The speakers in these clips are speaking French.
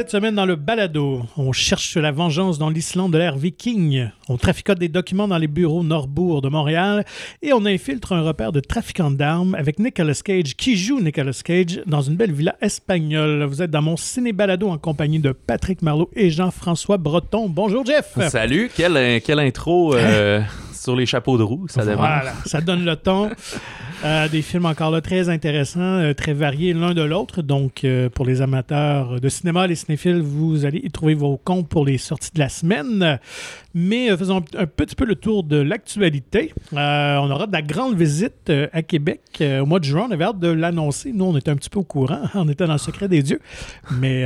Cette semaine dans le balado, on cherche la vengeance dans l'Islande de l'ère viking. On traficote des documents dans les bureaux Norbourg de Montréal et on infiltre un repère de trafiquants d'armes avec Nicolas Cage qui joue Nicolas Cage dans une belle villa espagnole. Vous êtes dans mon ciné balado en compagnie de Patrick Marlot et Jean-François Breton. Bonjour Jeff. Salut, quelle, quelle intro euh, sur les chapeaux de roue, ça. Voilà, ça donne le ton. Euh, des films encore là très intéressants, euh, très variés l'un de l'autre. Donc, euh, pour les amateurs de cinéma, les cinéphiles, vous allez y trouver vos comptes pour les sorties de la semaine. Mais faisons un, petit peu le tour de l'actualité. on aura de la grande visite à Québec au mois de juin. On avait hâte de l'annoncer. Nous, on était un petit peu au courant. On était dans le secret des dieux. Mais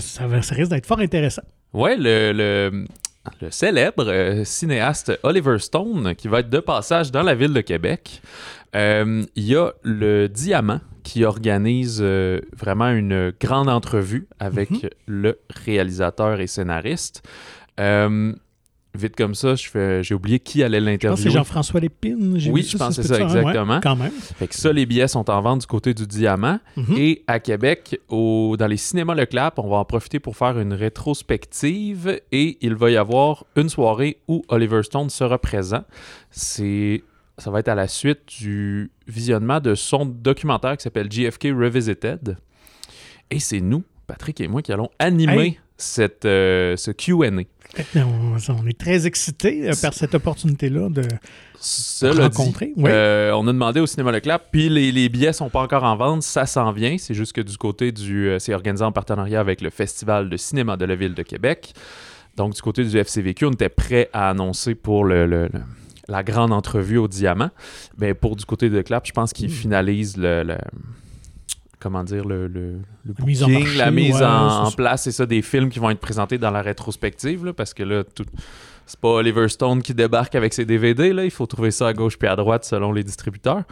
ça, ça risque d'être fort intéressant. Ouais, le, le, le célèbre cinéaste Oliver Stone qui va être de passage dans la ville de Québec. Euh, il y a le Diamant qui organise euh, vraiment une grande entrevue avec mhm. le réalisateur et scénariste. Vite comme ça, j'ai oublié qui allait l'interviewer. c'est Jean-François Lépine. Oui, je pense que c'est ça, exactement. quand même. Fait que ça, les billets sont en vente du côté du Diamant. Mhm. Et à Québec, au, dans les cinémas Leclap, on va en profiter pour faire une rétrospective et il va y avoir une soirée où Oliver Stone sera présent. C'est ça va être à la suite du visionnement de son documentaire qui s'appelle JFK Revisited. Et c'est nous, Patrick et moi, qui allons animer cette, euh, ce QA. On, est très excités euh, par cette opportunité-là de se rencontrer. Euh, on a demandé au Cinéma Leclerc, puis les, les billets sont pas encore en vente, ça s'en vient. C'est juste que du côté du. c'est organisé en partenariat avec le Festival de cinéma de la Ville de Québec. Donc, du côté du FCVQ, on était prêt à annoncer pour le la grande entrevue au diamant. Mais pour du côté de Clap, je pense qu'il hmm. finalise le, comment dire, le, le, la mise en, la mise en, place, c'est ça, des films qui vont être présentés dans la rétrospective, parce que là, tout, c'est pas Oliver Stone qui débarque avec ses DVD, là. Il faut trouver ça à gauche puis à droite selon les distributeurs.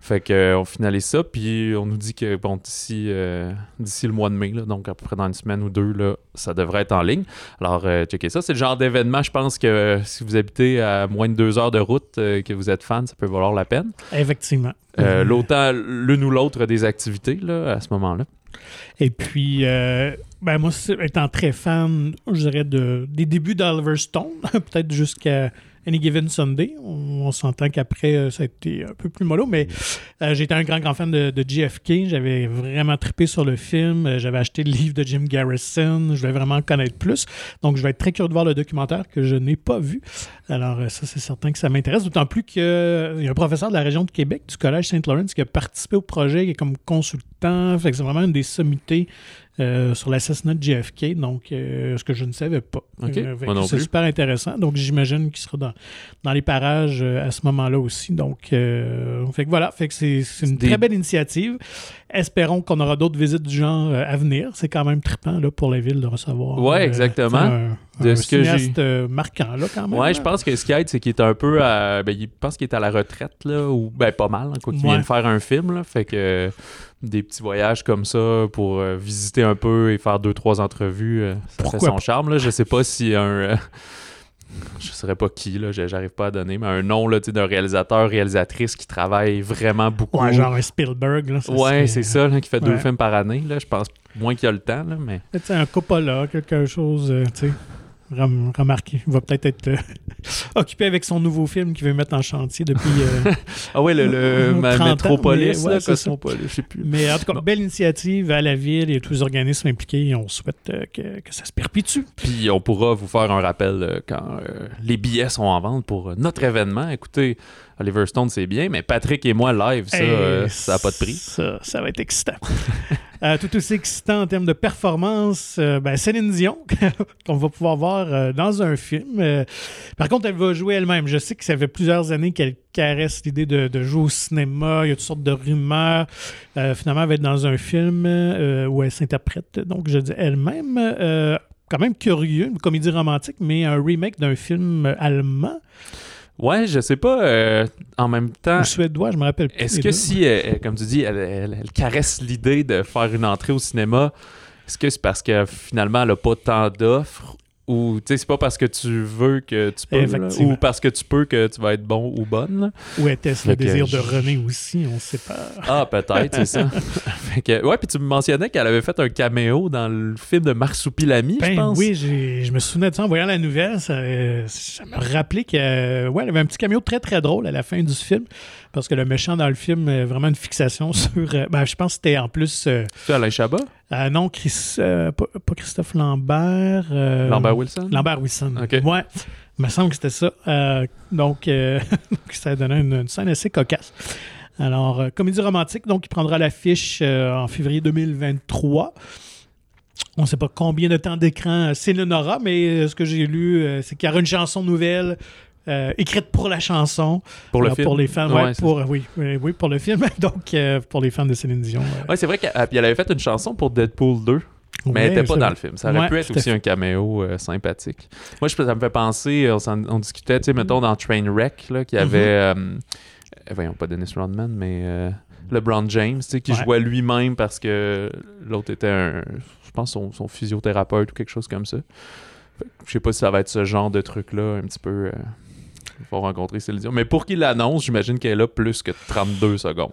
Fait que, euh, on finalise ça, puis on nous dit que, bon, d'ici, euh, d'ici le mois de mai, là, donc à peu près dans une semaine ou deux, là, ça devrait être en ligne. Alors, euh, checkez ça. C'est le genre d'événement, je pense que si vous habitez à moins de deux heures de route, que vous êtes fan, ça peut valoir la peine. Effectivement. L'autant l'une ou l'autre des activités, là, à ce moment-là. Et puis, euh, ben moi, étant très fan, je dirais, de, des débuts d'Oliver Stone, peut-être jusqu'à Any Given Sunday. On, s'entend qu'après, euh, ça a été un peu plus mollo, mais euh, j'étais un grand, grand fan de, de JFK. J'avais vraiment trippé sur le film. J'avais acheté le livre de Jim Garrison. Je voulais vraiment en connaître plus. Donc, je vais être très curieux de voir le documentaire que je n'ai pas vu. Alors, ça, c'est certain que ça m'intéresse. D'autant plus qu'il y a un professeur de la région de Québec, du Collège Saint-Laurent, qui a participé au projet, qui est comme consultant. Fait que c'est vraiment une des sommités euh, sur l'assassinat de JFK, donc euh, ce que je ne savais pas. Euh, c'est super intéressant. Donc j'imagine qu'il sera dans, dans les parages à ce moment-là aussi. Donc fait que voilà, fait que c'est une très belle initiative. Espérons qu'on aura d'autres visites du genre à venir. C'est quand même trippant là, pour la ville de recevoir. Oui, exactement. Un, de ce que marquant là quand même. Ouais, je pense que ce qui aide, c'est qu'il est un peu à, ben, il pense qu'il est à la retraite là, ou ben pas mal, quoi, qu'il vient de faire un film là, fait que des petits voyages comme ça pour euh, visiter un peu et faire deux trois entrevues euh, ça fait son charme là. Je sais pas si un euh, je saurais pas qui là. J'arrive pas à donner mais un nom là d'un réalisateur réalisatrice qui travaille vraiment beaucoup. Ouais, genre un Spielberg là, ouais c'est ça qui fait deux films par année là. Je pense moins qu'il y a le temps là mais un Coppola quelque chose tu sais remarqué. Il va peut-être être, euh, occupé avec son nouveau film qu'il veut mettre en chantier depuis. Euh, ah ouais, le, le Métropolis, je sais plus. Mais en tout cas, belle initiative à la ville et tous les organismes impliqués. On souhaite euh, que, que, ça se perpétue. Puis on pourra vous faire un rappel quand les billets sont en vente pour notre événement. Écoutez, Oliver Stone, c'est bien, mais Patrick et moi, live, ça, ça n'a pas de prix. Ça, ça va être excitant. Euh, tout aussi excitant en termes de performance, euh, ben Céline Dion, qu'on va pouvoir voir euh, dans un film. par contre, elle va jouer elle-même. Je sais que ça fait plusieurs années qu'elle caresse l'idée de, jouer au cinéma. Il y a toutes sortes de rumeurs. finalement, elle va être dans un film où elle s'interprète, donc je dis elle-même. quand même curieux, une comédie romantique, mais un remake d'un film allemand. Ouais, je sais pas. Euh, en même temps. Ou suédois, je me rappelle plus. Est-ce que si, comme tu dis, elle, caresse l'idée de faire une entrée au cinéma, est-ce que c'est parce que finalement elle n'a pas tant d'offres ou tu sais c'est pas parce que tu veux que tu peux là, ou parce que tu peux que tu vas être bon ou bonne là. ou était-ce le désir de René aussi on sait pas. Ah peut-être c'est ça. Fait que, ouais puis tu me mentionnais qu'elle avait fait un caméo dans le film de Marsupilami ben, je pense. oui je me souvenais de ça en voyant la nouvelle ça, ça m'a rappelé que ouais elle avait un petit caméo très très drôle à la fin du film parce que le méchant dans le film a vraiment une fixation sur euh, ben, je pense que c'était en plus euh, c'est Alain Chabat? euh, non, Chris, euh, pas, Christophe Lambert. Euh, Lambert Wilson? Lambert Wilson. OK. Ouais, il me semble que c'était ça. donc, ça a donné une, scène assez cocasse. Alors, comédie romantique, donc, il prendra l'affiche en février 2023. On ne sait pas combien de temps d'écran Céline aura, mais ce que j'ai lu, c'est qu'il y aura une chanson nouvelle, euh, écrite pour la chanson. Pour le film. Pour les fans, pour, oui, oui, pour le film. Donc, euh, pour les fans de Céline Dion. Oui, c'est vrai qu'elle avait fait une chanson pour Deadpool 2. Mais elle n'était pas dans le film. Ça aurait pu être aussi un caméo euh, sympathique. Moi, je, ça me fait penser, on, discutait, tu sais, mettons, dans Trainwreck, là, qu'il y avait, mm-hmm. voyons, pas Dennis Rodman, mais LeBron James, tu sais, qui jouait lui-même parce que l'autre était un, je pense, son, son, physiothérapeute ou quelque chose comme ça. Je sais pas si ça va être ce genre de truc-là, un petit peu il faut rencontrer Céline Mais pour qu'il l'annonce, j'imagine qu'elle est là plus que 32 secondes.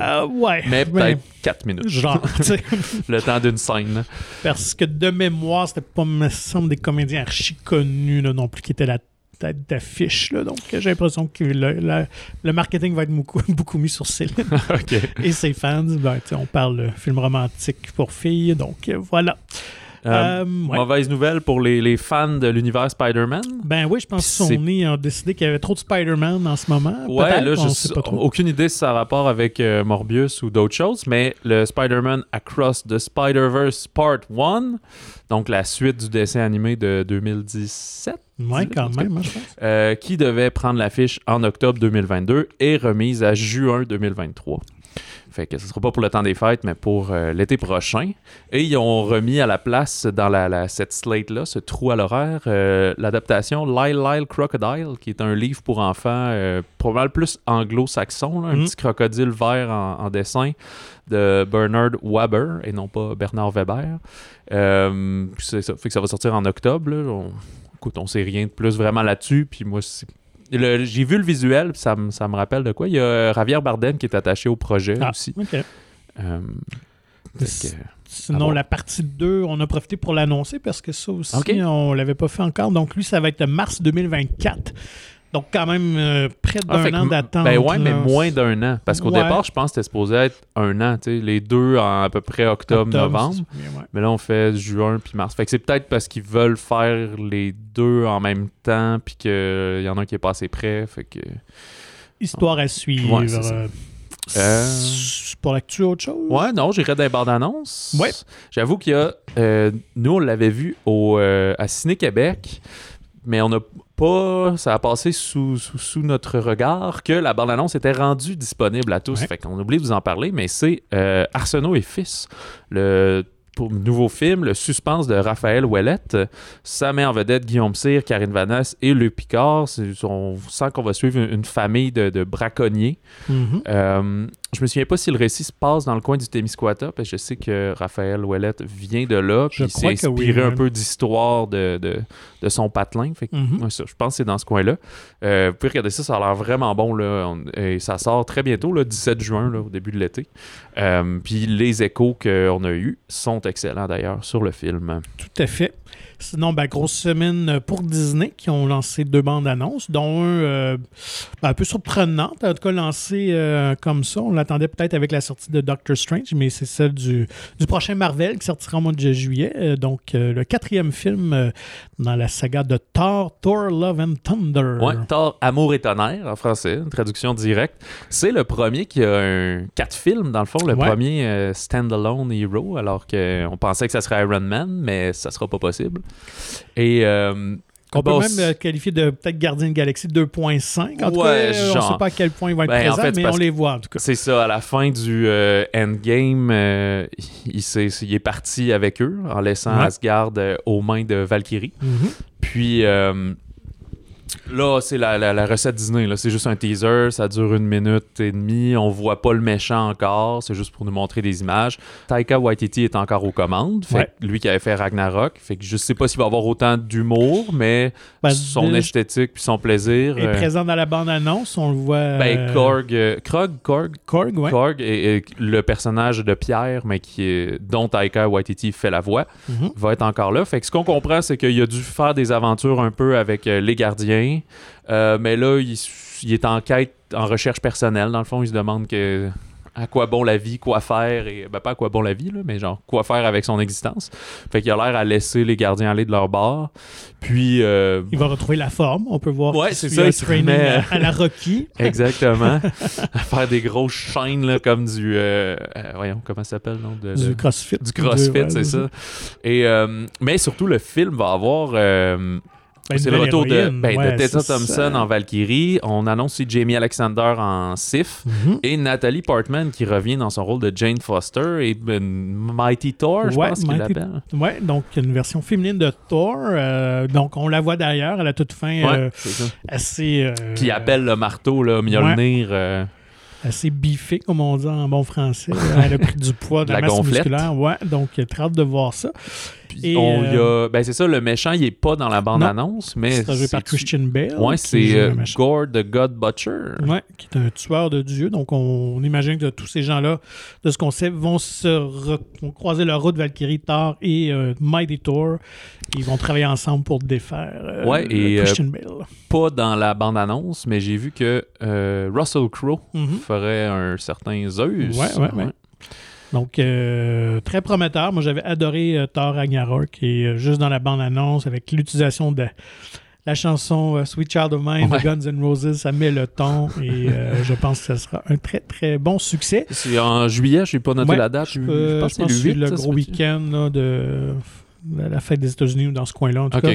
Euh, ouais. Mais peut-être 4 minutes. Genre, Le temps d'une scène. Parce que de mémoire, c'était pas, me semble, des comédiens archi connus non plus qui étaient la tête d'affiche. Donc, j'ai l'impression que le, marketing va être beaucoup, beaucoup mis sur Céline. Et ses fans, ben, on parle de film romantique pour filles. Donc, voilà. Euh, euh, mauvaise nouvelle pour les, fans de l'univers Spider-Man? Ben oui, je pense que Sony a décidé qu'il y avait trop de Spider-Man en ce moment. Ouais, là, je pas trop. aucune idée si ça a rapport avec euh, Morbius ou d'autres choses, mais le Spider-Man Across the Spider-Verse Part 1, donc la suite du dessin animé de 2017. Oui, quand même, je pense. qui devait prendre l'affiche en octobre 2022 et remise à juin 2023. Fait que ce sera pas pour le temps des fêtes, mais pour euh, l'été prochain. Et ils ont remis à la place dans la, cette slate-là, ce trou à l'horaire, euh, l'adaptation Lyle Lyle Crocodile, qui est un livre pour enfants euh, probablement plus anglo-saxon, un mm. petit crocodile vert en, dessin de Bernard Waber et non pas Bernard Weber. ça. Fait que ça va sortir en octobre. On, écoute, on sait rien de plus vraiment là-dessus. Puis moi, c'est j'ai vu le visuel, ça, me, ça me rappelle de quoi. Il y a Javier Bardem qui est attaché au projet ah, aussi. Euh, sinon, la partie 2, on a profité pour l'annoncer parce que ça aussi, on l'avait pas fait encore. Donc, lui, ça va être mars 2024. Donc, quand même, euh, près ah, d'un an d'attente. Ben ouais, mais moins d'un an. Parce qu'au départ, je pense que c'était supposé être un an. Les deux en à peu près octobre, novembre. Mais là, on fait juin puis mars. Fait que c'est peut-être parce qu'ils veulent faire les deux en même temps puis qu'il y en a un qui est pas assez près. Fait que. Histoire à suivre. Euh, euh, pour l'actu, autre chose? Ouais, non, j'irais des bandes annonces. Ouais. J'avoue qu'il y a. nous, on l'avait vu au, à Ciné-Québec mais on n'a pas, ça a passé sous, sous, notre regard que la bande-annonce était rendue disponible à tous. Fait qu'on oublie de vous en parler, mais c'est euh, Arsenault et Fils, le pour nouveau film, le suspense de Raphaël Ouellette. Ça met en vedette Guillaume Cyr, Karine Vanasse et Luc Picard. On sent qu'on va suivre une, famille de, braconniers. Mm-hmm. Euh, je me souviens pas si le récit se passe dans le coin du Témiscouata, parce que je sais que Raphaël Ouellette vient de là, puis il s'est inspiré un peu d'histoire de, de, son patelin. Fait mm-hmm. je pense que c'est dans ce coin-là. Euh, vous pouvez regarder ça, ça a l'air vraiment bon. Là, et ça sort très bientôt, le 17 juin, là, au début de l'été. Euh, puis les échos qu'on a eus sont excellent d'ailleurs sur le film. Tout à fait. Sinon, ben, grosse semaine pour Disney qui ont lancé deux bandes annonces, dont un euh, ben, un peu surprenante, en tout cas lancé euh, comme ça. On l'attendait peut-être avec la sortie de Doctor Strange, mais c'est celle du, du, prochain Marvel qui sortira au mois de juillet. Euh, donc, le quatrième film dans la saga de Thor, Thor Love and Thunder. Oui, Thor Amour et Tonnerre en français, une traduction directe. C'est le premier qui a un quatre films, dans le fond, le premier standalone hero, alors qu'on pensait que ça serait Iron Man, mais ça sera pas possible. Et. Euh, on peut même euh, qualifier de peut-être Gardien de Galaxie 2.5. En tout cas, euh, on ne sait pas à quel point il va être ben, présent, mais on les voit en tout cas. C'est ça, à la fin du Endgame, il, est, est, parti avec eux en laissant Asgard aux mains de Valkyrie. Mm-hmm. Puis Là, c'est la, la- la recette Disney. C'est juste un teaser. Ça dure une minute et demie. On voit pas le méchant encore. C'est juste pour nous montrer des images. Taika Waititi est encore aux commandes. Fait Ouais. que lui qui avait fait Ragnarok. Fait que je sais pas s'il va avoir autant d'humour, mais Ben, son esthétique puis son plaisir. est euh, présent dans la bande-annonce. On le voit. ben, euh, Korg, euh, Krog, Korg, Korg, ouais. Korg est le personnage de Pierre, mais qui est, dont Taika Waititi fait la voix, Mhm. va être encore là. Fait que ce qu'on comprend, c'est qu'il a dû faire des aventures un peu avec euh, les gardiens, Euh, mais là, il, est en quête, en recherche personnelle. Dans le fond, il se demande que à quoi bon la vie, quoi faire, et ben pas à quoi bon la vie, là, mais genre quoi faire avec son existence. Fait qu'il a l'air à laisser les gardiens aller de leur bord. Puis euh, Il va retrouver la forme. On peut voir Ouais, c'est ça, il se remet- à, à la Rocky. Exactement. à faire des grosses chaînes là, comme du. euh, euh, voyons, comment ça s'appelle, non? De- Du CrossFit. du CrossFit, Ouais, c'est ça. Et, mais surtout, le film va avoir. Ben, c'est le retour de, ben, de Tessa Thompson ça. en Valkyrie. On annonce aussi Jamie Alexander en Sif. Mhm. Et Nathalie Portman qui revient dans son rôle de Jane Foster et ben, Mighty Thor, je Ouais, pense qu'il l'appelle. Ouais, donc une version féminine de Thor. euh, donc on la voit d'ailleurs à la toute fin, Ouais, euh, assez. euh, Qui appelle le marteau, là, Mjolnir. euh, assez biffé, comme on dit en bon français. Elle a pris du poids de la, La masse gonflette. musculaire. Ouais, donc très hâte de voir ça. Puis on y euh, a. Ben, c'est ça, le méchant, il est pas dans la bande-annonce, mais. C'est joué par Christian Bale. Ouais, c'est euh. Gore the God Butcher. Ouais, qui est un tueur de Dieu. Donc, on, imagine que tous ces gens-là, de ce qu'on sait, vont se croiser leur route Valkyrie, Thor et euh, Mighty Thor. Ils vont travailler ensemble pour défaire Ouais, et, Christian Bale. Pas dans la bande-annonce, mais j'ai vu que Russell Crowe Mhm. ferait un certain Zeus. Ouais, ouais, ouais. Donc, euh, très prometteur. Moi, j'avais adoré euh, Thor Ragnarok et euh, juste dans la bande-annonce, avec l'utilisation de la chanson euh, Sweet Child of Mine Ouais. de Guns N' Roses, ça met le ton et je pense que ce sera un très, très bon succès. C'est en juillet, je n'ai pas noté Ouais, la date. Je, Euh, je pense que c'est le 8. le ça, gros week-end de de la fête des États-Unis ou dans ce coin-là, en tout cas.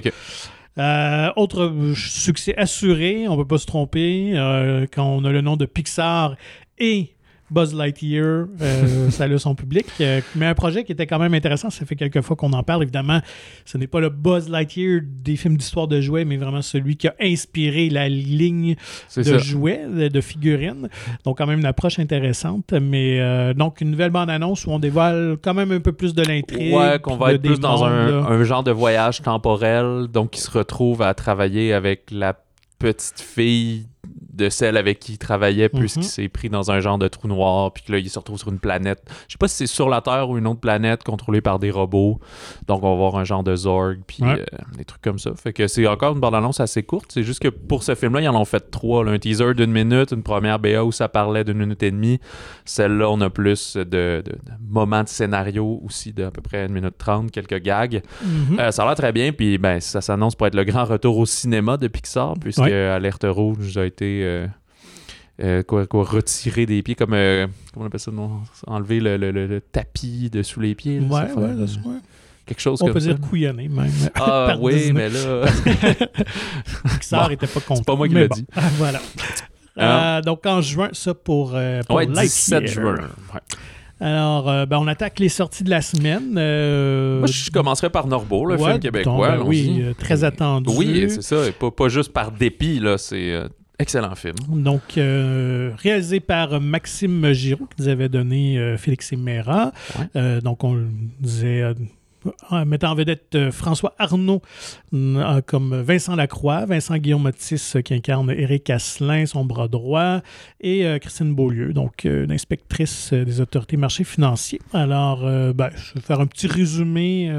Euh, autre succès assuré, on ne peut pas se tromper, euh, quand on a le nom de Pixar et Buzz Lightyear, euh, ça a son public. Euh, mais un projet qui était quand même intéressant, ça fait quelques fois qu'on en parle. Évidemment, ce n'est pas le Buzz Lightyear des films d'histoire de jouets, mais vraiment celui qui a inspiré la ligne de ça. jouets, de, de figurines. Donc, quand même une approche intéressante. Mais euh, donc, une nouvelle bande-annonce où on dévoile quand même un peu plus de l'intrigue. Ouais, qu'on va être plus dans un, mondes, un genre de voyage temporel, donc qui se retrouve à travailler avec la petite fille de celle avec qui il travaillait, puisqu'il Mhm. s'est pris dans un genre de trou noir, puis que là, il se retrouve sur une planète. Je sais pas si c'est sur la Terre ou une autre planète contrôlée par des robots. Donc, on va voir un genre de Zorg, puis Ouais. euh, des trucs comme ça. Fait que c'est encore une bande-annonce assez courte. C'est juste que pour ce film-là, ils en ont fait trois. là. Un teaser d'une minute, une première BA où ça parlait d'une minute et demie. Celle-là, on a plus de, de- de moments de scénario aussi d'à peu près une minute trente, quelques gags. Mhm. Euh, ça a l'air très bien, puis ben, ça s'annonce pour être le grand retour au cinéma de Pixar, puisque Ouais. Alerte Rouge a été euh, euh, quoi, quoi, retiré des pieds, comme euh, comment on appelle ça, non? enlever le, le- le- le tapis de sous les pieds. là, ouais, ça ouais, c'est- quelque chose On comme peut ça. dire couillonner même. Ah oui, Disney. mais là, Pixar Bon, était pas content. pas moi qui l'ai bon, dit. voilà. Ah. Euh, donc en juin, ça pour, pour ouais, Lightyear. 17 juin. Ouais. Alors, euh, ben, on attaque les sorties de la semaine. euh, Moi, je commencerai par Norbeau, le ouais, film québécois. donc, ben oui, euh, très attendu. Oui, c'est ça. et Pas, pas juste par dépit, là. C'est excellent film. Donc, euh, réalisé par Maxime Giraud, qui nous avait donné euh, Félix et Mera. Ouais. Euh, donc, on le disait, en mettant en vedette François Arnaud comme Vincent Lacroix, Vincent Guillaume Otis qui incarne Éric Asselin, son bras droit, et Christine Beaulieu, donc une inspectrice des autorités marchés financiers. Alors, ben, je vais faire un petit résumé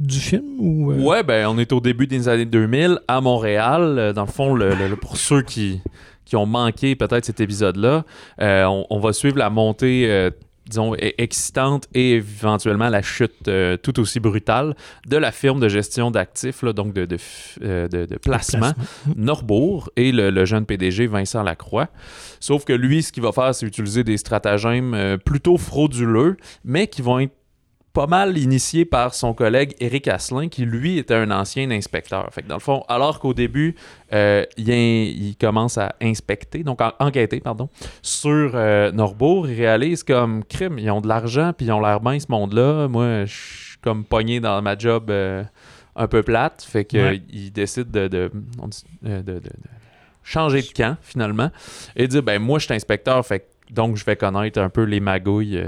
du film. Ou, euh, Ouais, ben on est au début des années 2000 à Montréal. Euh, Dans le fond, le- pour ceux qui, qui ont manqué peut-être cet épisode-là, euh, on, on va suivre la montée, euh, disons, e- excitante et éventuellement la chute euh, tout aussi brutale de la firme de gestion d'actifs, donc de, de, f- euh, de- de placement. Norbourg et le, le jeune PDG Vincent Lacroix. Sauf que lui, ce qu'il va faire, c'est utiliser des stratagèmes euh, plutôt frauduleux, mais qui vont être pas mal initiés par son collègue Éric Asselin, qui lui était un ancien inspecteur. Fait que dans le fond, alors qu'au début, euh, il, il commence à inspecter, donc en- enquêter, pardon, sur euh, Norbourg, il réalise comme crime, ils ont de l'argent, puis ils ont l'air bien ce monde-là. Moi, je suis comme pogné dans ma job. euh, un peu plate. Fait qu'il décide de, de, de, changer de camp, finalement, et dire ben moi, je suis inspecteur, fait donc je vais connaître un peu les magouilles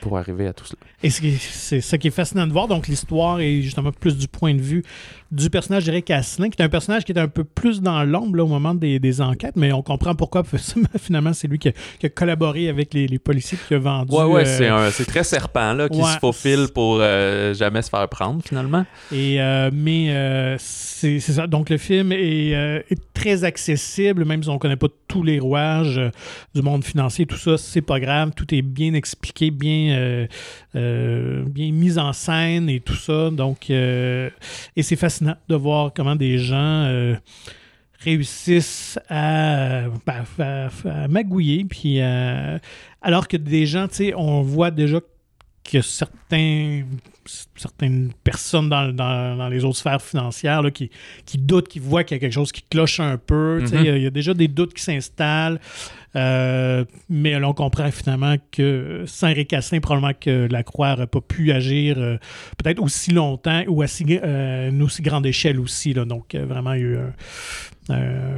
pour arriver à tout cela. Et c'est ça qui est fascinant de voir. Donc, l'histoire est justement plus du point de vue du personnage d'Eric Asselin, qui est un personnage qui est un peu plus dans l'ombre au moment des, enquêtes, mais on comprend pourquoi. Finalement, c'est lui qui a, collaboré avec les, policiers qui a vendu. Ouais, ouais, euh, c'est très serpent là, qui se faufile pour euh, jamais se faire prendre, finalement. Et, euh, mais c'est ça. Donc, le film est, très accessible, même si on ne connaît pas tous les rouages du monde financier, tout ça, c'est pas grave. Tout est bien expliqué, bien euh, bien mise en scène et tout ça. Donc, euh, et c'est fascinant de voir comment des gens euh, réussissent à, magouiller. Puis, alors que des gens, tu sais, on voit déjà que certains, certaines personnes dans, les autres sphères financières qui, qui doutent, qui voient qu'il y a quelque chose qui cloche un peu. Mm-hmm. Il y, a déjà des doutes qui s'installent. Euh, mais on comprend finalement que sans Eric probablement que la Croix n'aurait pas pu agir euh, peut-être aussi longtemps ou à euh, une aussi grande échelle aussi. Là. Donc, vraiment, il y a eu un,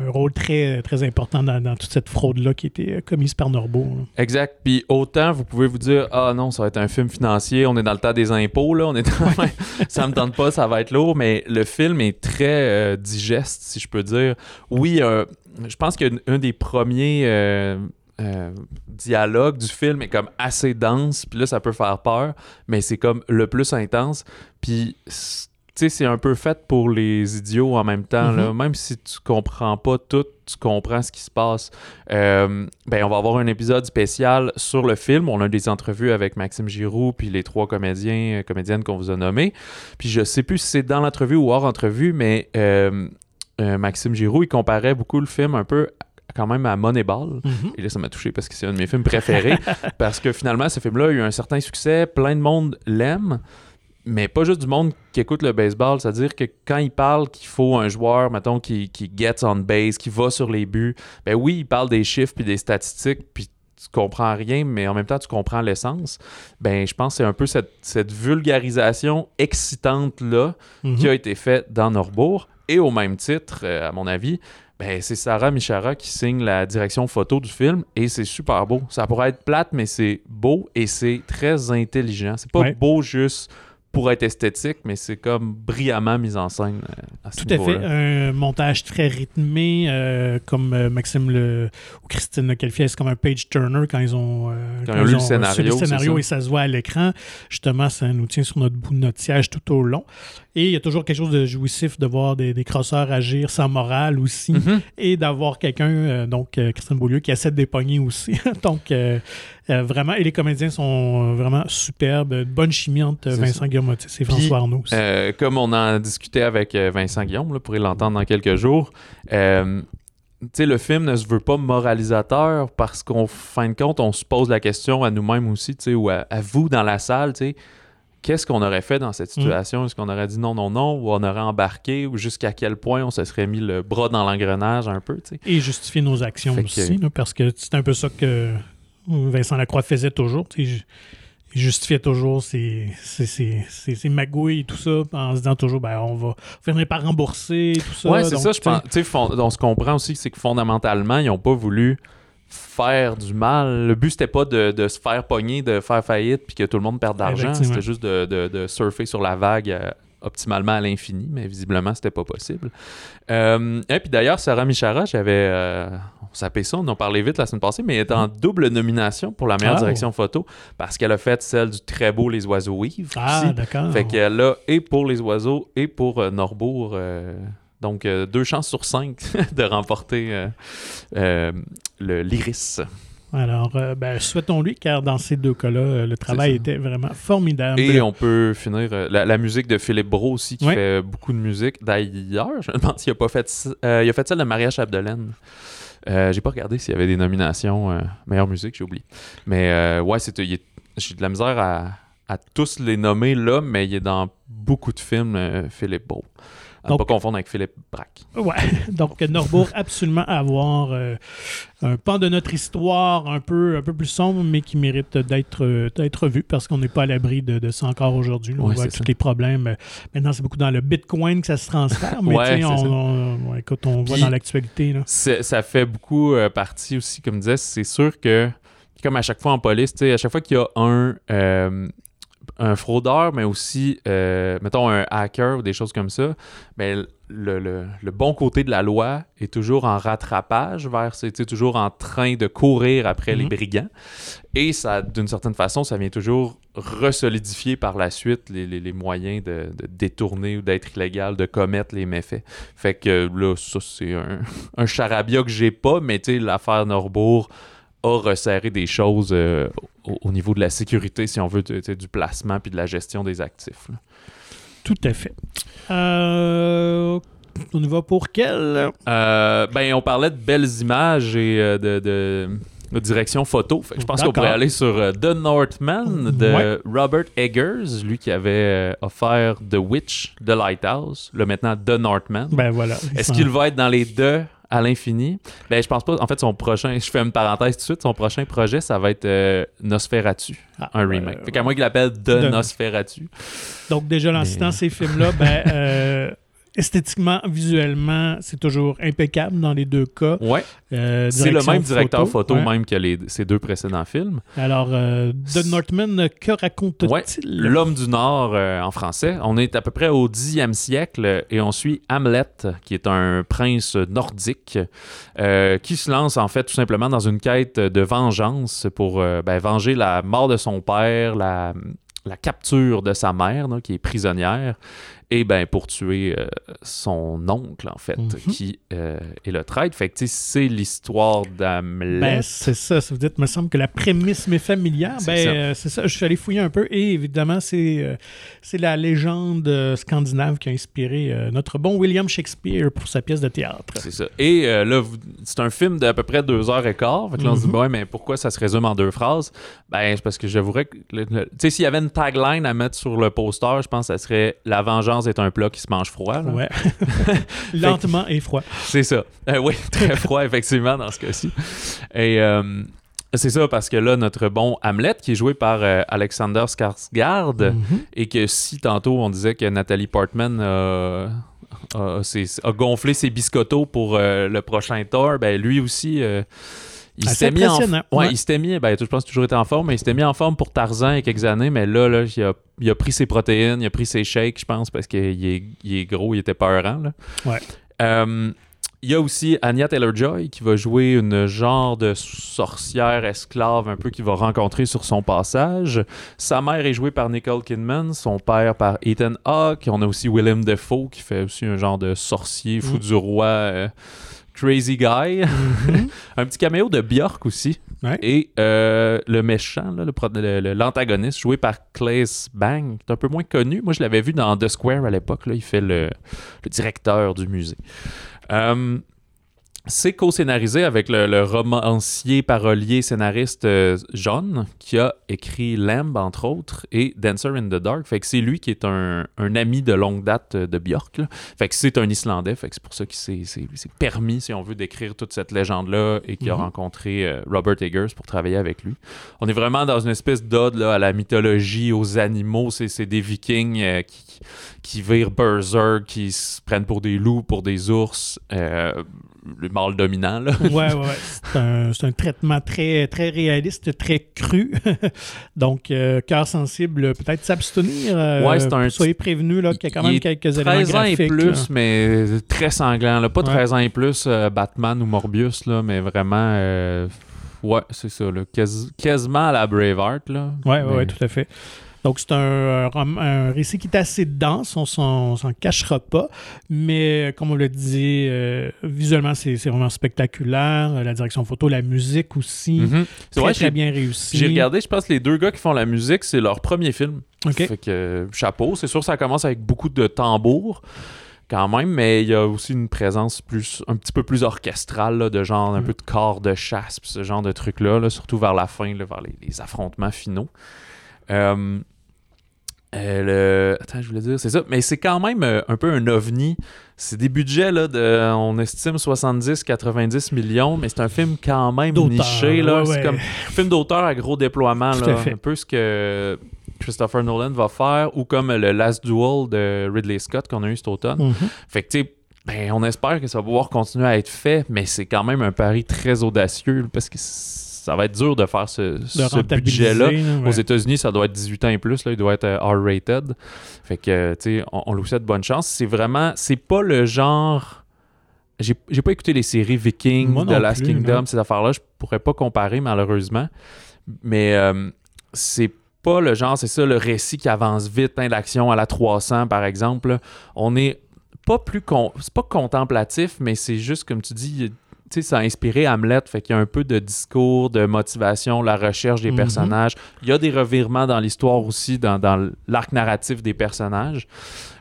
rôle très, très important dans, toute cette fraude-là qui a été commise par Norbeau. Exact. Puis autant, vous pouvez vous dire Ah non, ça va être un film financier, on est dans le temps des impôts, là, on est ça me tente pas, ça va être lourd, mais le film est très digeste, si je peux dire. Oui, je pense qu'un des premiers euh, euh, dialogues du film est comme assez dense, puis là, ça peut faire peur, mais c'est comme le plus intense. Puis, sais, c'est un peu fait pour les idiots en même temps. là. Mm-hmm. Même si tu comprends pas tout, tu comprends ce qui se passe. Euh, ben, on va avoir un épisode spécial sur le film. On a des entrevues avec Maxime Giroux, puis les trois comédiens, comédiennes qu'on vous a nommés. Puis je sais plus si c'est dans l'entrevue ou hors entrevue, mais euh, Maxime Giroux, il comparait beaucoup le film un peu quand même à Moneyball. Mhm. Et là, ça m'a touché parce que c'est un de mes films préférés. parce que finalement, ce film-là a eu un certain succès. Plein de monde l'aime. Mais pas juste du monde qui écoute le baseball. C'est-à-dire que quand il parle qu'il faut un joueur, mettons, qui, qui gets on base, qui va sur les buts, ben oui, il parle des chiffres puis des statistiques, puis tu comprends rien, mais en même temps, tu comprends l'essence. Ben, je pense que c'est un peu cette, vulgarisation excitante-là mhm. qui a été faite dans Norbourg. Et au même titre, euh, à mon avis, ben, c'est Sarah Michara qui signe la direction photo du film et c'est super beau. Ça pourrait être plate, mais c'est beau et c'est très intelligent. C'est pas beau juste pour être esthétique, mais c'est comme brillamment mis en scène. Euh, à Tout à fait. Un montage très rythmé, euh, comme euh, Maxime le, ou Christine le qualifiait, c'est comme un page turner quand ils ont, quand ils ont lu le scénario, le scénario et ça se voit à l'écran. Justement, ça nous tient sur notre bout de notre siège tout au long. Et il y a toujours quelque chose de jouissif de voir des, des crosseurs agir sans morale aussi mm-hmm. et d'avoir quelqu'un, donc Christine Beaulieu, qui essaie de dépogner aussi. donc, vraiment, et les comédiens sont vraiment superbes. Bonne chimie entre Vincent Guillaume c'est François Arnaud euh, comme on en discutait avec euh, Vincent Guillaume, là, pourrez l'entendre dans quelques jours, euh, le film ne se veut pas moralisateur parce qu'en fin de compte, on se pose la question à nous-mêmes aussi, ou à, vous dans la salle, qu'est-ce qu'on aurait fait dans cette mm. situation? Est-ce qu'on aurait dit non, non, non, ou on aurait embarqué, ou jusqu'à quel point on se serait mis le bras dans l'engrenage un peu? Et justifier nos actions aussi, parce que c'est un peu ça que Vincent Lacroix faisait toujours il justifiait toujours ses, magouilles et tout ça en se disant toujours ben on va finir par rembourser tout ça. Ouais, c'est ça, je pense. On se comprend aussi, c'est que fondamentalement, ils n'ont pas voulu faire du mal. Le but, c'était pas de, se faire pogner, de faire faillite puis que tout le monde perde d'argent. C'était juste de, surfer sur la vague euh, optimalement à l'infini, mais visiblement, c'était pas possible. Euh, et puis d'ailleurs, Sarah Michara, j'avais. Euh, on s'appelle ça, on en parlait vite la semaine passée, mais elle est en mm. double nomination pour la meilleure ah. direction photo parce qu'elle a fait celle du très beau Les Oiseaux Yves. Ah, d'accord. Fait qu'elle a et pour Les Oiseaux et pour euh, Norbourg. donc, deux chances sur cinq de remporter le l'Iris. Alors, euh, ben, souhaitons-lui, car dans ces deux cas-là, euh, le travail était vraiment formidable. Et on peut finir euh, la, musique de Philippe Bro aussi, qui fait beaucoup de musique. D'ailleurs, je me demande s'il a pas fait, il a fait celle de Maria Chapdelaine. J'ai pas regardé s'il y avait des nominations meilleure musique, j'ai oublié. Mais ouais, c'est j'ai de la misère à, à, tous les nommer là, mais il est dans beaucoup de films, Philippe Bro. À ne pas confondre avec Philippe Braque. Ouais, donc Norbourg, absolument avoir euh, un pan de notre histoire un peu, un peu plus sombre, mais qui mérite d'être d'être vu parce qu'on n'est pas à l'abri de, de, ça encore aujourd'hui. on voit tous les problèmes. Maintenant, c'est beaucoup dans le Bitcoin que ça se transfère, mais ouais, on, on, écoute, on voit dans l'actualité. Ça fait beaucoup partie aussi, comme disais, c'est sûr que comme à chaque fois en police, à chaque fois qu'il y a un, euh, un fraudeur, mais aussi, euh, mettons, un hacker ou des choses comme ça, ben, le, bon côté de la loi est toujours en rattrapage vers, c'est toujours en train de courir après les mhm. brigands. Et ça, d'une certaine façon, ça vient toujours resolidifier par la suite les, moyens de, détourner ou d'être illégal, de commettre les méfaits. Fait que là, ça, c'est un, un charabia que j'ai pas, mais tu sais, l'affaire Norbourg a resserré des choses euh, au, niveau de la sécurité, si on veut, du placement puis de la gestion des actifs. Tout à fait. Euh, on y va pour quel? Euh, ben, on parlait de belles images et de, direction photo. je pense qu'on pourrait aller sur The Northman de Robert Eggers, lui qui avait offert The Witch, The Lighthouse, le maintenant The Northman. Ben voilà. Est-ce qu'il va être dans les deux? À l'infini. Ben, je pense pas. En fait, son prochain, je fais une parenthèse tout de suite, son prochain projet, ça va être euh, Nosferatu, ah, un remake. Euh, fait qu'à moi qu'il l'appelle The Nosferatu. Donc, déjà, en citant ces films-là, ben, euh, esthétiquement, visuellement, c'est toujours impeccable dans les deux cas. Ouais. Euh, c'est le même directeur photo, même que les, ces deux précédents films. Alors, euh, The Northman, que raconte-t-il? Ouais. L'homme du Nord euh, en français. On est à peu près au 10e siècle et on suit Hamlet, qui est un prince nordique qui se lance en fait tout simplement dans une quête de vengeance pour ben, venger la mort de son père, la, la capture de sa mère, qui est prisonnière, et ben pour tuer euh, son oncle, en fait, mhm. qui euh, est le traître. Fait que c'est l'histoire d'Hamlet. Ben, c'est ça, ça vous dites, me semble que la prémisse m'est familière. Ben, euh, c'est ça, je suis allé fouiller un peu, et évidemment, c'est c'est la légende scandinave qui a inspiré notre bon William Shakespeare pour sa pièce de théâtre. C'est ça. Et là, c'est un film d'à peu près deux heures et quart. Fait que là, on se dit, mhm. mais pourquoi ça se résume en deux phrases? Ben, c'est parce que j'avouerais que, tu sais, s'il y avait une tagline à mettre sur le poster, je pense que ça serait La vengeance est un plat qui se mange froid. Ouais. Lentement et froid. C'est ça. Euh, oui, très froid, effectivement, dans ce cas-ci. Et euh, c'est ça, parce que là, notre bon Hamlet, qui est joué par euh, Alexander Skarsgård, mm-hmm. et que si tantôt on disait que Nathalie Portman a, gonflé ses biscottos pour le prochain Thor, ben lui aussi il s'était mis en ouais, il s'était mis ben, je pense toujours été en forme mais il s'était mis en forme pour Tarzan il y a quelques années mais là, là il, a, il a pris ses protéines il a pris ses shakes je pense parce qu'il est, il est gros il était peurant là. ouais euh, il y a aussi Anya Taylor-Joy qui va jouer une genre de sorcière esclave un peu qu'il va rencontrer sur son passage. Sa mère est jouée par Nicole Kidman, son père par Ethan Hawke. On a aussi Willem Dafoe qui fait aussi un genre de sorcier fou mm. du roi. Euh, Crazy Guy. Mhm. un petit caméo de Björk aussi. Et euh, le méchant, l'antagoniste, joué par Claes Bang, est un peu moins connu. Moi, je l'avais vu dans The Square à l'époque. Il fait le, directeur du musée. Euh, c'est co-scénarisé avec le, romancier, parolier, scénariste euh, John, qui a écrit Lamb, entre autres, et Dancer in the Dark. Fait que c'est lui qui est un, ami de longue date de Björk. Fait que c'est un Islandais. Fait que c'est pour ça qu'il s'est permis, si on veut, d'écrire toute cette légende-là et qu'il a mhm. rencontré euh, Robert Eggers pour travailler avec lui. On est vraiment dans une espèce d'ode à la mythologie, aux animaux. C'est des vikings euh, qui, qui virent berserk, qui se prennent pour des loups, pour des ours le mâle dominant. Là. ouais, ouais. C'est un, un, traitement très, très réaliste, très cru. Donc, euh, cœur sensible, peut-être s'abstenir. Euh, ouais, c'est un. Soyez prévenus qu'il y a quand même quelques éléments 13 ans et plus, mais très sanglant. Là. Pas 13 ans et plus, euh, Batman ou Morbius, là, mais vraiment. ouais, c'est ça. Là. quasiment à la Braveheart. Là. Ouais, ouais, tout à fait. Donc, c'est un, un, récit qui est assez dense, on s'en cachera pas. Mais comme on le dit, euh, visuellement, c'est vraiment spectaculaire. La direction photo, la musique aussi. Mhm. C'est Très, très bien réussi. J'ai regardé, je pense, les deux gars qui font la musique, c'est leur premier film. OK. Fait que, chapeau. C'est sûr, ça commence avec beaucoup de tambours quand même, mais il y a aussi une présence plus un petit peu plus orchestrale, de genre un mhm. peu de corps de chasse, ce genre de trucs-là, surtout vers la fin, vers les, les affrontements finaux. Euh, Euh, le... Attends, je voulais dire, c'est ça. Mais c'est quand même euh, un peu un ovni. C'est des budgets, là, de, on estime 70-90 millions, mais c'est un film quand même niché. Là. C'est comme un film d'auteur à gros déploiement. Là, un peu ce que Christopher Nolan va faire, ou comme le Last Duel de Ridley Scott qu'on a eu cet automne. Mm-hmm. Fait que, tu sais, ben, on espère que ça va pouvoir continuer à être fait, mais c'est quand même un pari très audacieux parce que ça va être dur de faire ce, budget-là. Aux États-Unis, ça doit être 18 ans et plus, là, il doit être euh, R-rated. Fait que, tu sais, on, on lui souhaite bonne chance. C'est vraiment, c'est pas le genre. J'ai pas écouté les séries Vikings, The Last Kingdom, ces affaires-là. Je pourrais pas comparer, malheureusement. Mais euh, c'est pas le genre, c'est ça, le récit qui avance vite, plein d'action à la 300, par exemple. On est pas plus. C'est pas contemplatif, mais c'est juste, comme tu dis, sais, ça a inspiré Hamlet, fait qu'il y a un peu de discours, de motivation, la recherche des mhm. personnages. Il y a des revirements dans l'histoire aussi, dans, l'arc narratif des personnages.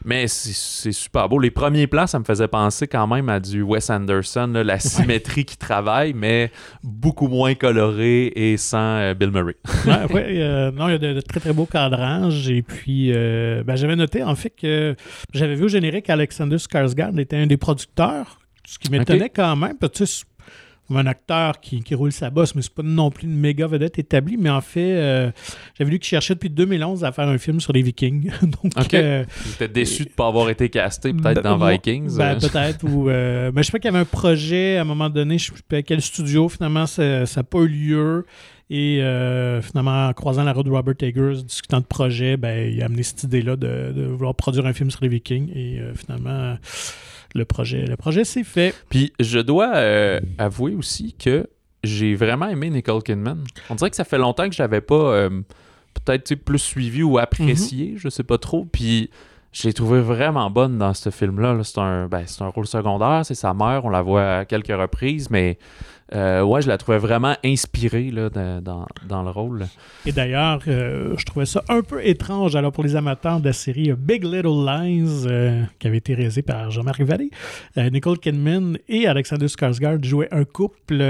Mais c'est super beau. Les premiers plans, ça me faisait penser quand même à du Wes Anderson, la symétrie qui travaille, mais beaucoup moins coloré et sans euh, Bill Murray. ouais, euh, non, il y a de, très très beaux cadrages. Et puis, euh, ben, j'avais noté en fait que j'avais vu au générique Alexander Skarsgård était un des producteurs ce qui m'étonnait quand même, parce que un acteur qui, roule sa bosse, mais c'est pas non plus une méga vedette établie. Mais en fait, euh, j'avais lu qu'il cherchait depuis 2011 à faire un film sur les Vikings. Donc, ok. Euh, déçu de ne pas avoir été casté peut-être ben, dans Vikings. Ben, euh. peut-être. ou ben, je sais pas qu'il y avait un projet à un moment donné, je sais pas quel studio, finalement, ça n'a pas eu lieu. Et finalement, en croisant la route de Robert Eggers, discutant de projet, ben, il a amené cette idée-là de, de, vouloir produire un film sur les Vikings. Et finalement, le projet, le projet s'est fait. Puis je dois euh, avouer aussi que j'ai vraiment aimé Nicole Kidman. On dirait que ça fait longtemps que je l'avais pas euh, peut-être plus suivi ou apprécié, mhm. je sais pas trop. Puis je l'ai trouvé vraiment bonne dans ce film-là. c'est un, ben, un rôle secondaire, c'est sa mère, on la voit à quelques reprises, mais euh, ouais, je la trouvais vraiment inspirée là, dans, dans, le rôle. Et d'ailleurs, euh, je trouvais ça un peu étrange alors pour les amateurs de la série Big Little Lies, euh, qui avait été réalisée par Jean-Marc Vallée. Nicole Kidman et Alexander Skarsgård jouaient un couple,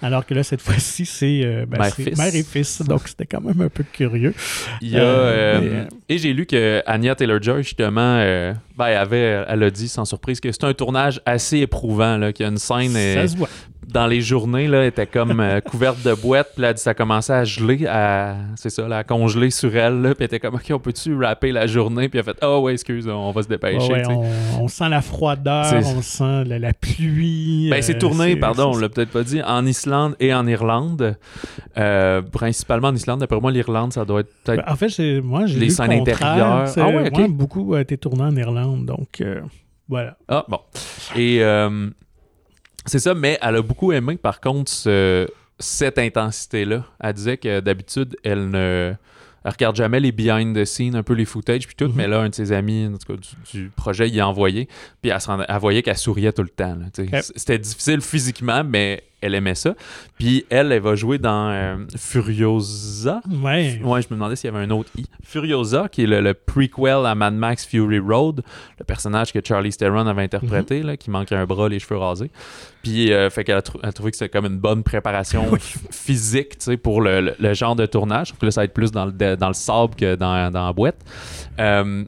alors que là, cette fois-ci, c'est ben, mère, et fils. Donc, c'était quand même un peu curieux. Il y a, et j'ai lu que Anya Taylor-Joy, justement, ben, elle, avait, elle a dit sans surprise que c'est un tournage assez éprouvant, qu'il y a une scène... Ça se voit dans les journées, là, était comme euh, couverte de boîtes. Puis là, ça commençait à geler, à, c'est ça, à congeler sur elle. Là, puis elle était comme, OK, on peut-tu rapper la journée? Puis elle a fait, oh ouais, excuse, on va se dépêcher. on, sent la froideur, on sent la, pluie. Ben, c'est euh, tourné, pardon, on l'a peut-être pas dit, en Islande et en Irlande. Euh, principalement en Islande. D'après moi, l'Irlande, ça doit être peut-être. Ben, en fait, moi, j'ai les scènes intérieures. Ah ouais, OK. beaucoup a été tourné en Irlande. Donc, voilà. Ah, bon. Et. C'est ça, mais elle a beaucoup aimé, par contre, cette intensité-là. Elle disait que d'habitude, elle ne regarde jamais les behind the scenes, un peu les footage, puis tout, mhm. mais là, un de ses amis en tout cas, du, projet, il a envoyé, puis elle, voyait qu'elle souriait tout le temps. C'était difficile physiquement, mais elle aimait ça. Puis elle, elle va jouer dans euh, Furiosa. Ouais. Ouais, je me demandais s'il y avait un autre I. Furiosa, qui est le, prequel à Mad Max Fury Road, le personnage que Charlie Theron avait interprété, mhm. là, qui manquait un bras, les cheveux rasés. Puis, euh, fait qu'elle a, trouvé que c'était comme une bonne préparation physique, tu sais, pour le, genre de tournage. Je trouve que là, ça va être plus dans le, dans le sable que dans, dans la boîte. Euh,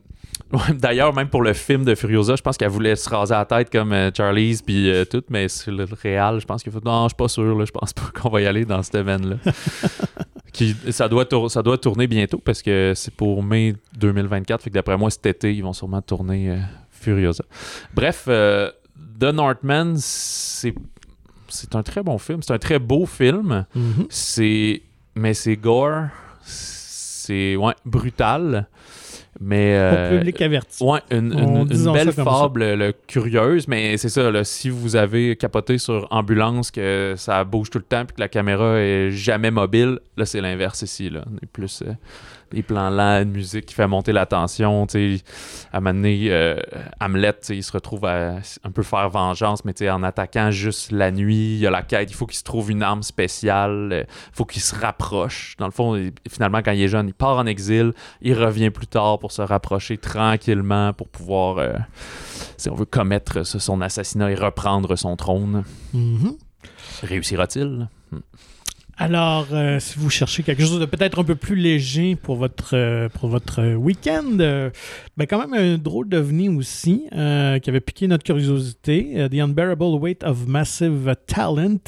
D'ailleurs, même pour le film de Furiosa, je pense qu'elle voulait se raser la tête comme euh, Charlie's puis euh, tout, mais sur le réel, je pense qu'il faut. Non, je suis pas sûr, là, je pense pas qu'on va y aller dans cette veine-là. Qui, ça, doit ça doit tourner bientôt parce que c'est pour mai 2024. Fait que d'après moi, cet été, ils vont sûrement tourner euh, Furiosa. Bref, The Northman, c'est c'est un très bon film. C'est un très beau film. Mm-hmm. C'est mais c'est gore. C'est ouais, brutal. Mais, euh, public averti. Ouais, une, une, belle fable curieuse, mais c'est ça, si vous avez capoté sur ambulance, que ça bouge tout le temps, puis que la caméra est jamais mobile, là, c'est l'inverse ici. Là. On est plus. Euh, les plans lents, une musique qui fait monter la tension. À un moment donné, euh, Hamlet, il se retrouve à un peu faire vengeance, mais en attaquant juste la nuit, il y a la quête, il faut qu'il se trouve une arme spéciale, il euh, faut qu'il se rapproche. Dans le fond, finalement, quand il est jeune, il part en exil, il revient plus tard pour se rapprocher tranquillement, pour pouvoir, euh, si on veut, commettre son assassinat et reprendre son trône. Mm-hmm. Réussira-t-il? Hmm. Alors, euh, si vous cherchez quelque chose de peut-être un peu plus léger pour votre, euh, pour votre week-end, euh, ben quand même un drôle d'ovni aussi qui avait piqué notre curiosité. The Unbearable Weight of Massive Talent.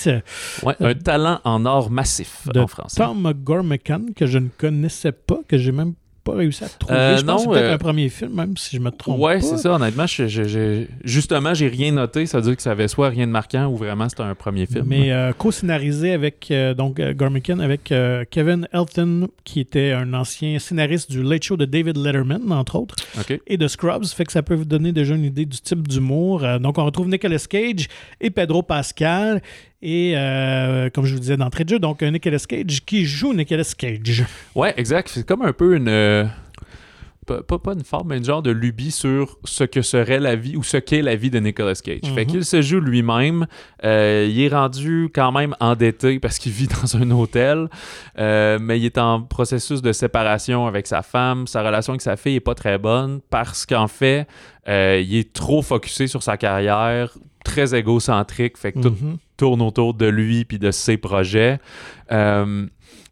Ouais, un talent en or massif de en français. Tom Gormican, que je ne connaissais pas, que j'ai même pas réussi à trouver. Euh, je pense que c'est peut-être euh, un premier film, même si je me trompe Ouais, c'est ça. Honnêtement, je- je- je- justement, j'ai rien noté. Ça veut dire que ça avait soit rien de marquant ou vraiment c'était un premier film. Mais euh, co-scénarisé avec donc Gormican avec Kevin Elton qui était un ancien scénariste du Late Show de David Letterman entre autres OK. et de Scrubs fait que ça peut vous donner déjà une idée du type d'humour. Donc on retrouve Nicolas Cage et Pedro Pascal et euh, comme je vous disais d'entrée de jeu donc un Nicolas Cage qui joue Nicolas Cage. Ouais, exact. C'est comme un peu une. Pas, pas, pas une forme, mais une genre de lubie sur ce que serait la vie ou ce qu'est la vie de Nicolas Cage. Fait Mhm. qu'il se joue lui-même. Euh, il est rendu quand même endetté parce qu'il vit dans un hôtel, euh, mais il est en processus de séparation avec sa femme. Sa relation avec sa fille est pas très bonne parce qu'en fait, euh, il est trop focusé sur sa carrière, très égocentrique. Fait que tout Mhm. tourne autour de lui puis de ses projets. Euh,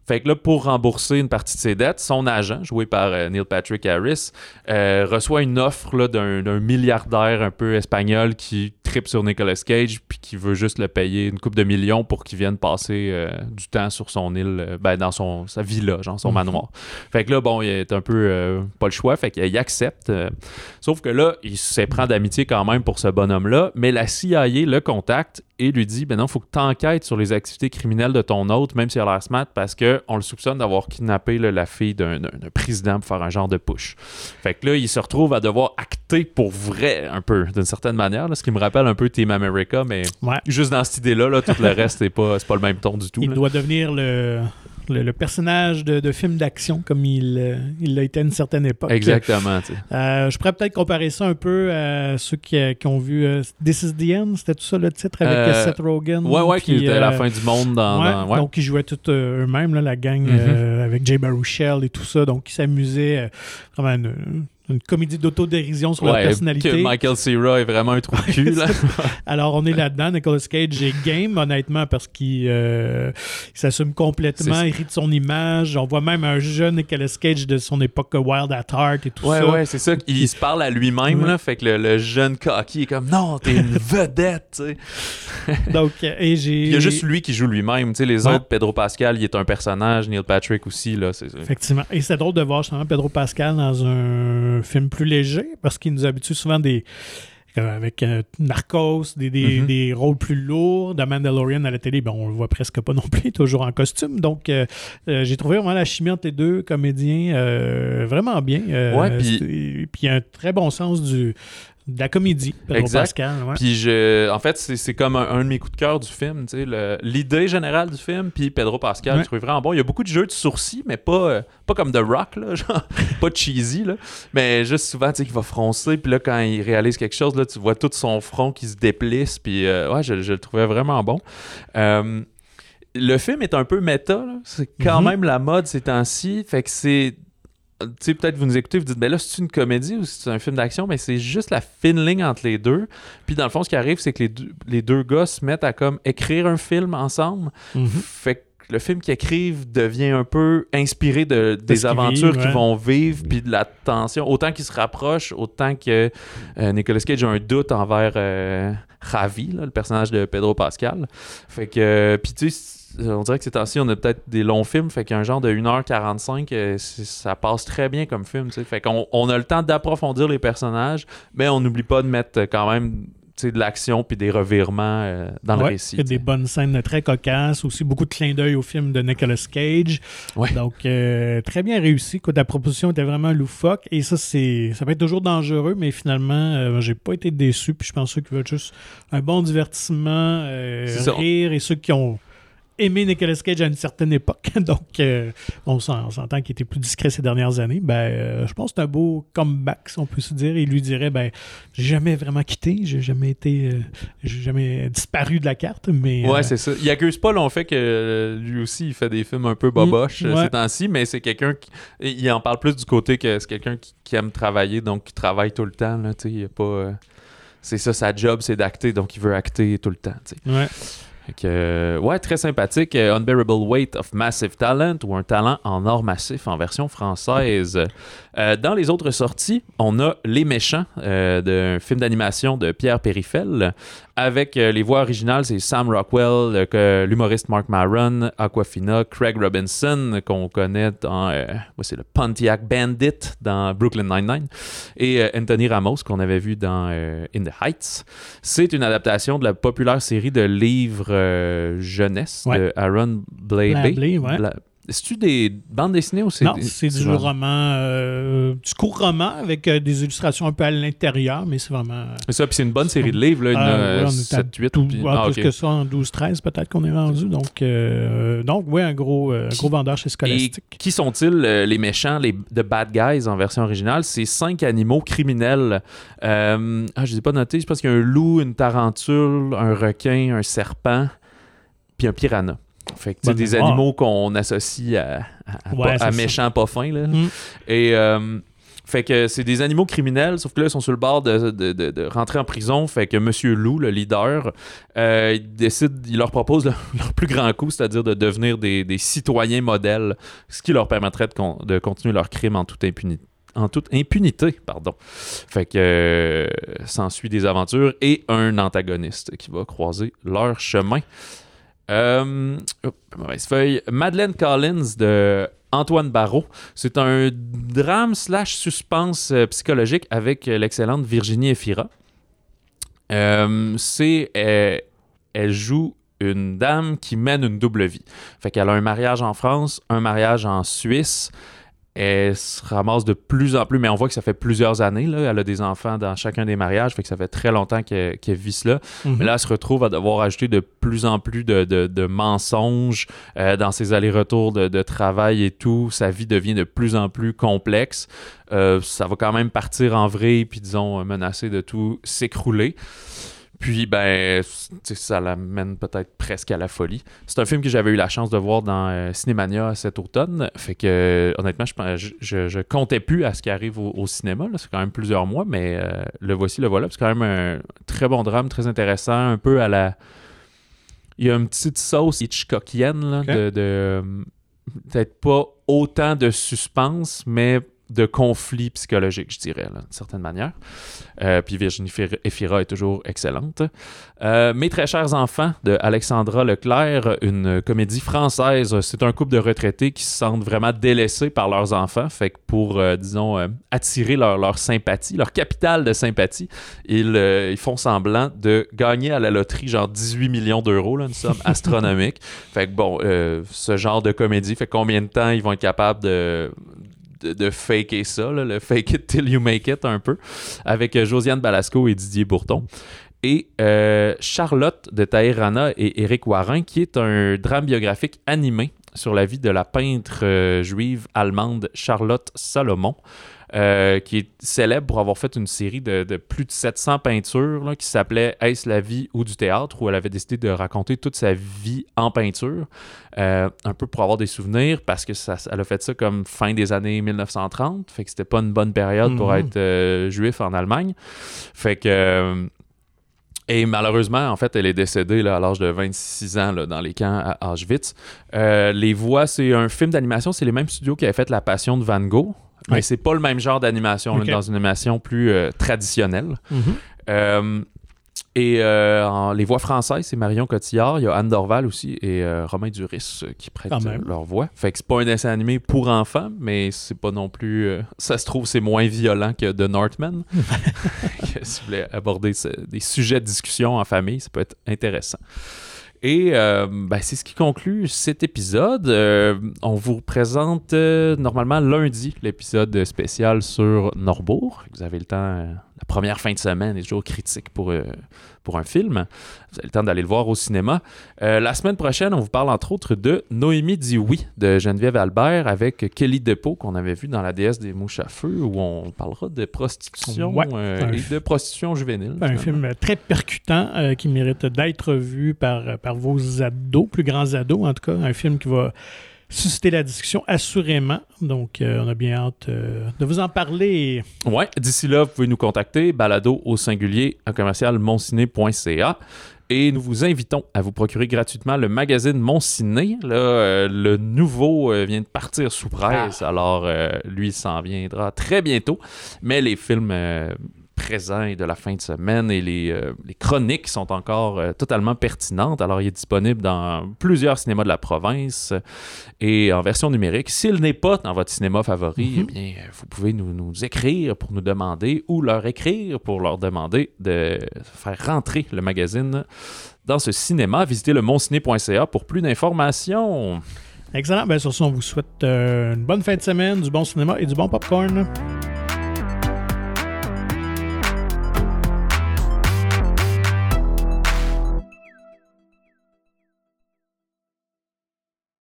fait que là, pour rembourser une partie de ses dettes, son agent, joué par euh, Neil Patrick Harris, euh, reçoit une offre là, d'un, milliardaire un peu espagnol qui tripe sur Nicolas Cage puis qui veut juste le payer une coupe de millions pour qu'il vienne passer euh, du temps sur son île, ben, dans son, sa villa, genre son Mhm. manoir. Fait que là, bon, il est un peu pas le choix, fait qu'il accepte. sauf que là, il s'éprend d'amitié quand même pour ce bonhomme-là, mais la CIA le contacte et lui dit ben non, faut que tu enquêtes sur les activités criminelles de ton hôte, même s'il a l'air smart, parce que on le soupçonne d'avoir kidnappé là, la fille d'un, président pour faire un genre de push. Fait que là, il se retrouve à devoir acter pour vrai, un peu, d'une certaine manière, là, ce qui me rappelle un peu Team America, mais Ouais. juste dans cette idée-là, là, tout le reste, c'est pas, pas le même ton du tout. Il doit devenir le, le, le personnage de, de film d'action comme il euh, il l'a été à une certaine époque. Exactement. Euh, je pourrais peut-être comparer ça un peu à ceux qui, euh, qui ont vu This is the End, c'était tout ça le titre avec Euh, Seth Rogen. Ouais, ouais, qui était à la fin du monde dans. ouais, dans- ouais. Donc, ils jouaient tous eux-mêmes, la gang, Mhm. euh, avec Jay Baruchel et tout ça. Donc, ils s'amusaient. vraiment une, comédie d'autodérision sur leur Ouais, personnalité. que Michael Cera est vraiment un trou de cul, là. Alors, on est là-dedans. Nicolas Cage est game, honnêtement, parce qu'il euh, s'assume complètement, il rit de son image. On voit même un jeune Nicolas Cage de son époque Wild at Heart et tout Ouais, ça. ouais, c'est ça. Il se parle à lui-même, Ouais. là. Fait que le, le jeune cocky est comme non, t'es une vedette. Donc, et j'ai. Il y a juste lui qui joue lui-même. Tu sais, les autres, Pedro Pascal, il est un personnage. Neil Patrick aussi, là. Effectivement. Et c'est drôle de voir justement Pedro Pascal dans un film plus léger parce qu'il nous habitue souvent des. euh, Avec euh, Narcos, des, des, Mhm. des rôles plus lourds. De Mandalorian à la télé, ben, on le voit presque pas non plus, toujours en costume. Donc, euh, euh, j'ai trouvé vraiment la chimie entre les deux comédiens vraiment bien. Ouais, puis il y a un très bon sens du, de la comédie, Pedro Exact. Pascal. ouais. Puis je, en fait, c'est, comme un, un de mes coups de cœur du film, l'idée générale du film, puis Pedro Pascal, Ouais. je trouve vraiment bon. Il y a beaucoup de jeux de sourcils, mais pas, euh, pas comme The Rock, là, genre, pas cheesy, là, mais juste souvent, tu sais, qu'il va froncer, puis là, quand il réalise quelque chose, là, tu vois tout son front qui se déplisse, puis euh, ouais, je, je le trouvais vraiment bon. Euh, le film est un peu méta, c'est quand Mhm. même la mode ces temps-ci, fait que c'est tu sais, peut-être vous nous écoutez, vous dites, ben là, c'est une comédie ou c'est un film d'action, mais c'est juste la fine ligne entre les deux. Puis dans le fond, ce qui arrive, c'est que les deux, les deux gars se mettent à comme écrire un film ensemble. Mhm. Fait que le film qu'ils écrivent devient un peu inspiré de, des aventures qu'ils ouais. vont vivre, puis de la tension. Autant qu'ils se rapprochent, autant que euh, Nicolas Cage a un doute envers euh, Javi, là, le personnage de Pedro Pascal. Fait que, euh, puis tu sais, on dirait que ces temps-ci, on a peut-être des longs films, fait qu'un genre de 1h45, euh, ça passe très bien comme film, tu sais. Fait qu'on on a le temps d'approfondir les personnages, mais on n'oublie pas de mettre quand même de l'action puis des revirements euh, dans le récit. Il y a des bonnes scènes très cocasses, aussi beaucoup de clins d'œil au film de Nicolas Cage. Ouais. Donc, euh, très bien réussi. Écoute, la proposition était vraiment loufoque. Et ça, c'est ça peut être toujours dangereux, mais finalement, euh, j'ai pas été déçu. Puis je pense ceux qui veulent juste un bon divertissement, rire, et ceux qui ont aimé Nicolas Cage à une certaine époque. Donc, euh, on s'en- on s'entend qu'il était plus discret ces dernières années. Ben, euh, je pense que c'est un beau comeback, si on peut se dire. Il lui dirait, ben, j'ai jamais vraiment quitté, j'ai jamais été, euh, j'ai jamais disparu de la carte, mais Ouais, euh, c'est ça. Il accuse pas l'on fait que lui aussi, il fait des films un peu boboches Mm, ouais. ces temps-ci, mais c'est quelqu'un qui. Il en parle plus du côté que c'est quelqu'un qui, qui aime travailler, donc qui travaille tout le temps. Là, tu sais, il a pas. c'est ça, sa job, c'est d'acter, donc il veut acter tout le temps. tu sais. ouais. Que, ouais, très sympathique. Unbearable Weight of Massive Talent ou un talent en or massif en version française. Euh, dans les autres sorties, on a Les Méchants, euh, d'un film d'animation de Pierre Périfel. Avec euh, les voix originales, c'est Sam Rockwell, l'humoriste Mark Maron, Aquafina, Craig Robinson, qu'on connaît dans c'est le Pontiac Bandit dans Brooklyn Nine-Nine, et Anthony Ramos, qu'on avait vu dans In the Heights. C'est une adaptation de la populaire série de livres jeunesse de Aaron Blabey. C'est-tu des bandes dessinées ou c'est Non, c'est du roman, euh, du court roman avec euh, des illustrations un peu à l'intérieur, mais c'est vraiment. Euh, c'est ça, puis c'est une bonne série de livres, là, une, 7, 8. Tout, ah, plus que ça, en 12-13 peut-être qu'on est rendu. Donc, donc oui, un gros, gros vendeur chez Scholastic. Et qui sont-ils les méchants, les The Bad Guys en version originale? C'est cinq animaux criminels. ah, je ne les ai pas notés, je pense qu'il y a un loup, une tarentule, un requin, un serpent, puis un piranha. Fait que, des animaux qu'on associe à, à, méchants pas fins. Là. Mm. Et euh, fait que c'est des animaux criminels, sauf que là, ils sont sur le bord de, de, de, rentrer en prison. Fait que Monsieur Lou, le leader, euh, il décide, il leur propose leur plus grand coup, c'est-à-dire de devenir des, des, citoyens modèles, ce qui leur permettrait de, continuer leur crime en toute impunité en toute impunité, pardon. Fait que euh, s'ensuit des aventures et un antagoniste qui va croiser leur chemin. Euh. Madeleine Collins de Antoine Barrault. C'est un drame slash suspense euh, psychologique avec l'excellente Virginie Efira. Euh, c'est elle, joue une dame qui mène une double vie. Fait qu'elle a un mariage en France, un mariage en Suisse elle se ramasse de plus en plus, mais on voit que ça fait plusieurs années. Là. Elle a des enfants dans chacun des mariages, fait que ça fait très longtemps qu'elle vit cela. Mhm. Mais là, elle se retrouve à devoir ajouter de plus en plus de, mensonges euh, dans ses allers-retours de, travail et tout. Sa vie devient de plus en plus complexe. Euh, ça va quand même partir en vrai, puis disons, menacer de tout s'écrouler. Puis, ben, ça l'amène peut-être presque à la folie. C'est un film que j'avais eu la chance de voir dans euh, Cinémania cet automne. Fait que, honnêtement, je, je, je, comptais plus à ce qui arrive au, cinéma. C'est quand même plusieurs mois, mais euh, le voici, le voilà. C'est quand même un très bon drame, très intéressant, un peu à la. Il y a une petite sauce Hitchcockienne, là, de. de peut-être pas autant de suspense, mais de conflit psychologique, je dirais, d'une certaine manière. Euh, puis Virginie Efira est toujours excellente. Euh, Mes très chers enfants de Alexandra Leclerc, une comédie française. C'est un couple de retraités qui se sentent vraiment délaissés par leurs enfants. Fait que pour, euh, disons, attirer leur, sympathie, leur capital de sympathie, ils, ils, font semblant de gagner à la loterie genre 18 millions d'euros, une somme astronomique. fait que bon, ce genre de comédie, fait combien de temps ils vont être capables de de, faker ça, le fake it till you make it un peu, avec euh, Josiane Balasco et Didier Bourton. Et euh, Charlotte de Taïrana et Éric Warin, qui est un drame biographique animé sur la vie de la peintre euh, juive allemande Charlotte Salomon. Euh, qui est célèbre pour avoir fait une série de, plus de 700 peintures qui s'appelait Est-ce la vie ou du théâtre, où elle avait décidé de raconter toute sa vie en peinture, euh, un peu pour avoir des souvenirs, parce que ça, elle a fait ça comme fin des années 1930, fait que c'était pas une bonne période pour mhm. être euh, juif en Allemagne. Fait que. Et malheureusement, en fait, elle est décédée là, à l'âge de 26 ans là, dans les camps à Auschwitz. les Voix, c'est un film d'animation. C'est les mêmes studios qui avaient fait La Passion de Van Gogh. Mais c'est pas le même genre d'animation, dans une animation plus euh, traditionnelle. Mhm. Euh, et euh, les voix françaises, c'est Marion Cotillard, il y a Anne Dorval aussi et Romain Duris qui prêtent leur voix. Fait que c'est pas un dessin animé pour enfants, mais c'est pas non plus. ça se trouve, c'est moins violent que The Northman. si vous voulez aborder des sujets de discussion en famille, ça peut être intéressant. Et euh, ben, c'est ce qui conclut cet épisode. Euh, on vous présente euh, normalement lundi l'épisode spécial sur Norbourg. Vous avez le temps, la première fin de semaine est toujours critique pour pour un film. Vous avez le temps d'aller le voir au cinéma. Euh, la semaine prochaine, on vous parle entre autres de Noémie dit oui de Geneviève Albert avec Kelly Depot qu'on avait vu dans La déesse des mouches à feu où on parlera de prostitution euh, et de prostitution juvénile. Un film très percutant euh, qui mérite d'être vu par, par vos ados, plus grands ados en tout cas. Un film qui va susciter la discussion, assurément. Donc, euh, on a bien hâte euh, de vous en parler. Ouais, d'ici là, vous pouvez nous contacter, balado au singulier à commercial. Et nous vous invitons à vous procurer gratuitement le magazine Mon Ciné. Là, euh, le nouveau vient de partir sous presse, ah. alors lui s'en viendra très bientôt. Mais les films présent et de la fin de semaine et les, euh, chroniques sont encore euh, totalement pertinentes. Alors, il est disponible dans plusieurs cinémas de la province et en version numérique. S'il n'est pas dans votre cinéma favori, mhm. eh bien, vous pouvez nous, nous, écrire pour nous demander ou leur écrire pour leur demander de faire rentrer le magazine dans ce cinéma. Visitez le monciné.ca pour plus d'informations. Excellent. Bien, sur ce, on vous souhaite euh, une bonne fin de semaine, du bon cinéma et du bon popcorn.